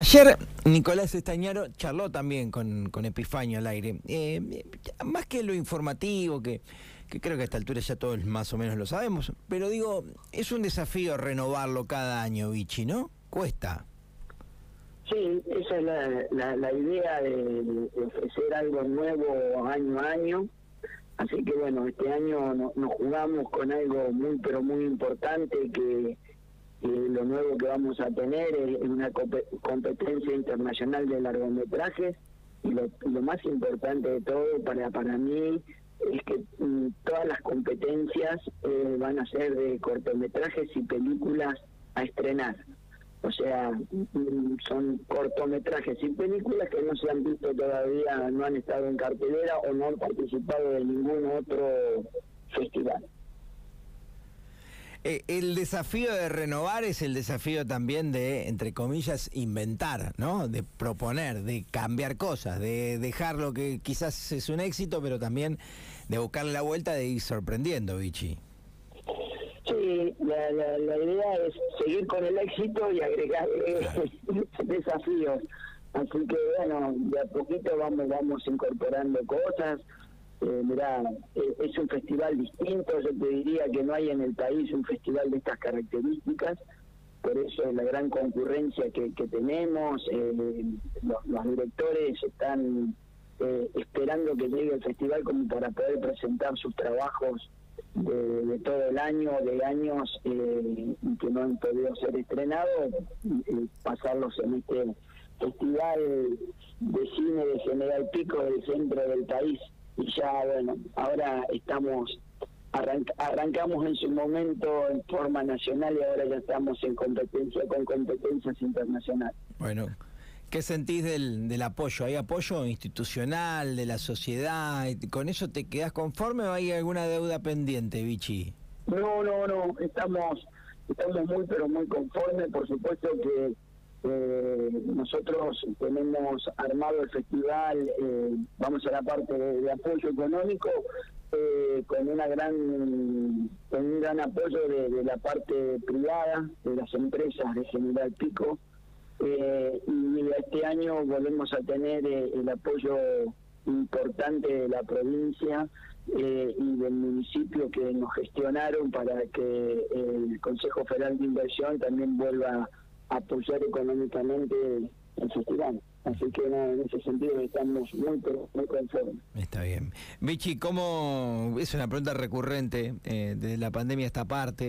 Ayer Nicolás Estañaro charló también con, con Epifanio al aire. Eh, más que lo informativo, que, creo que a esta altura ya todos más o menos lo sabemos, pero digo, es un desafío renovarlo cada año, Vichy, ¿no? Cuesta. Sí, esa es la, la, la idea de, ofrecer algo nuevo año a año. Así que bueno, este año no- nos jugamos con algo muy, pero muy importante que y lo nuevo que vamos a tener es una compe- competencia internacional de largometrajes y lo, lo más importante de todo para para mí es que mm, todas las competencias eh, van a ser de cortometrajes y películas a estrenar. O sea, mm, son cortometrajes y películas que no se han visto todavía, no han estado en cartelera o no han participado de ningún otro festival. Eh, el desafío de renovar es el desafío también de, entre comillas, inventar, ¿no? De proponer, de cambiar cosas, de dejar lo que quizás es un éxito, pero también de buscarle la vuelta de ir sorprendiendo, Vichy. Sí, la, la, la idea es seguir con el éxito y agregar eh, desafíos. Así que bueno, de a poquito vamos vamos incorporando cosas. Eh, mirá, eh, es un festival distinto, yo te diría que no hay en el país un festival de estas características, por eso es la gran concurrencia que, tenemos, eh, los, directores están eh, esperando que llegue el festival como para poder presentar sus trabajos de, de todo el año, de años que no han podido ser estrenados, y pasarlos en este festival de cine de General Pico del centro del país. Y ya, bueno, ahora estamos, arranc- arrancamos en su momento en forma nacional y ahora ya estamos en competencia con competencias internacionales. Bueno, ¿qué sentís del, del apoyo? ¿Hay apoyo institucional, de la sociedad? ¿Con eso te quedás conforme o hay alguna deuda pendiente, Vichy? No, no, no, estamos, estamos muy, pero muy conformes. Por supuesto que eh, nosotros tenemos armado el festival, eh, vamos a la parte de, apoyo económico, eh, con una gran, con un gran apoyo de, la parte privada, de las empresas de General Pico. Eh, y este año volvemos a tener eh, el apoyo importante de la provincia y del municipio que nos gestionaron para que el Consejo Federal de Inversión también vuelva a apoyar económicamente el festival. Así que no, en ese sentido estamos muy, muy conformes. Está bien. Vichy, ¿cómo es una pregunta recurrente eh, desde la pandemia a esta parte?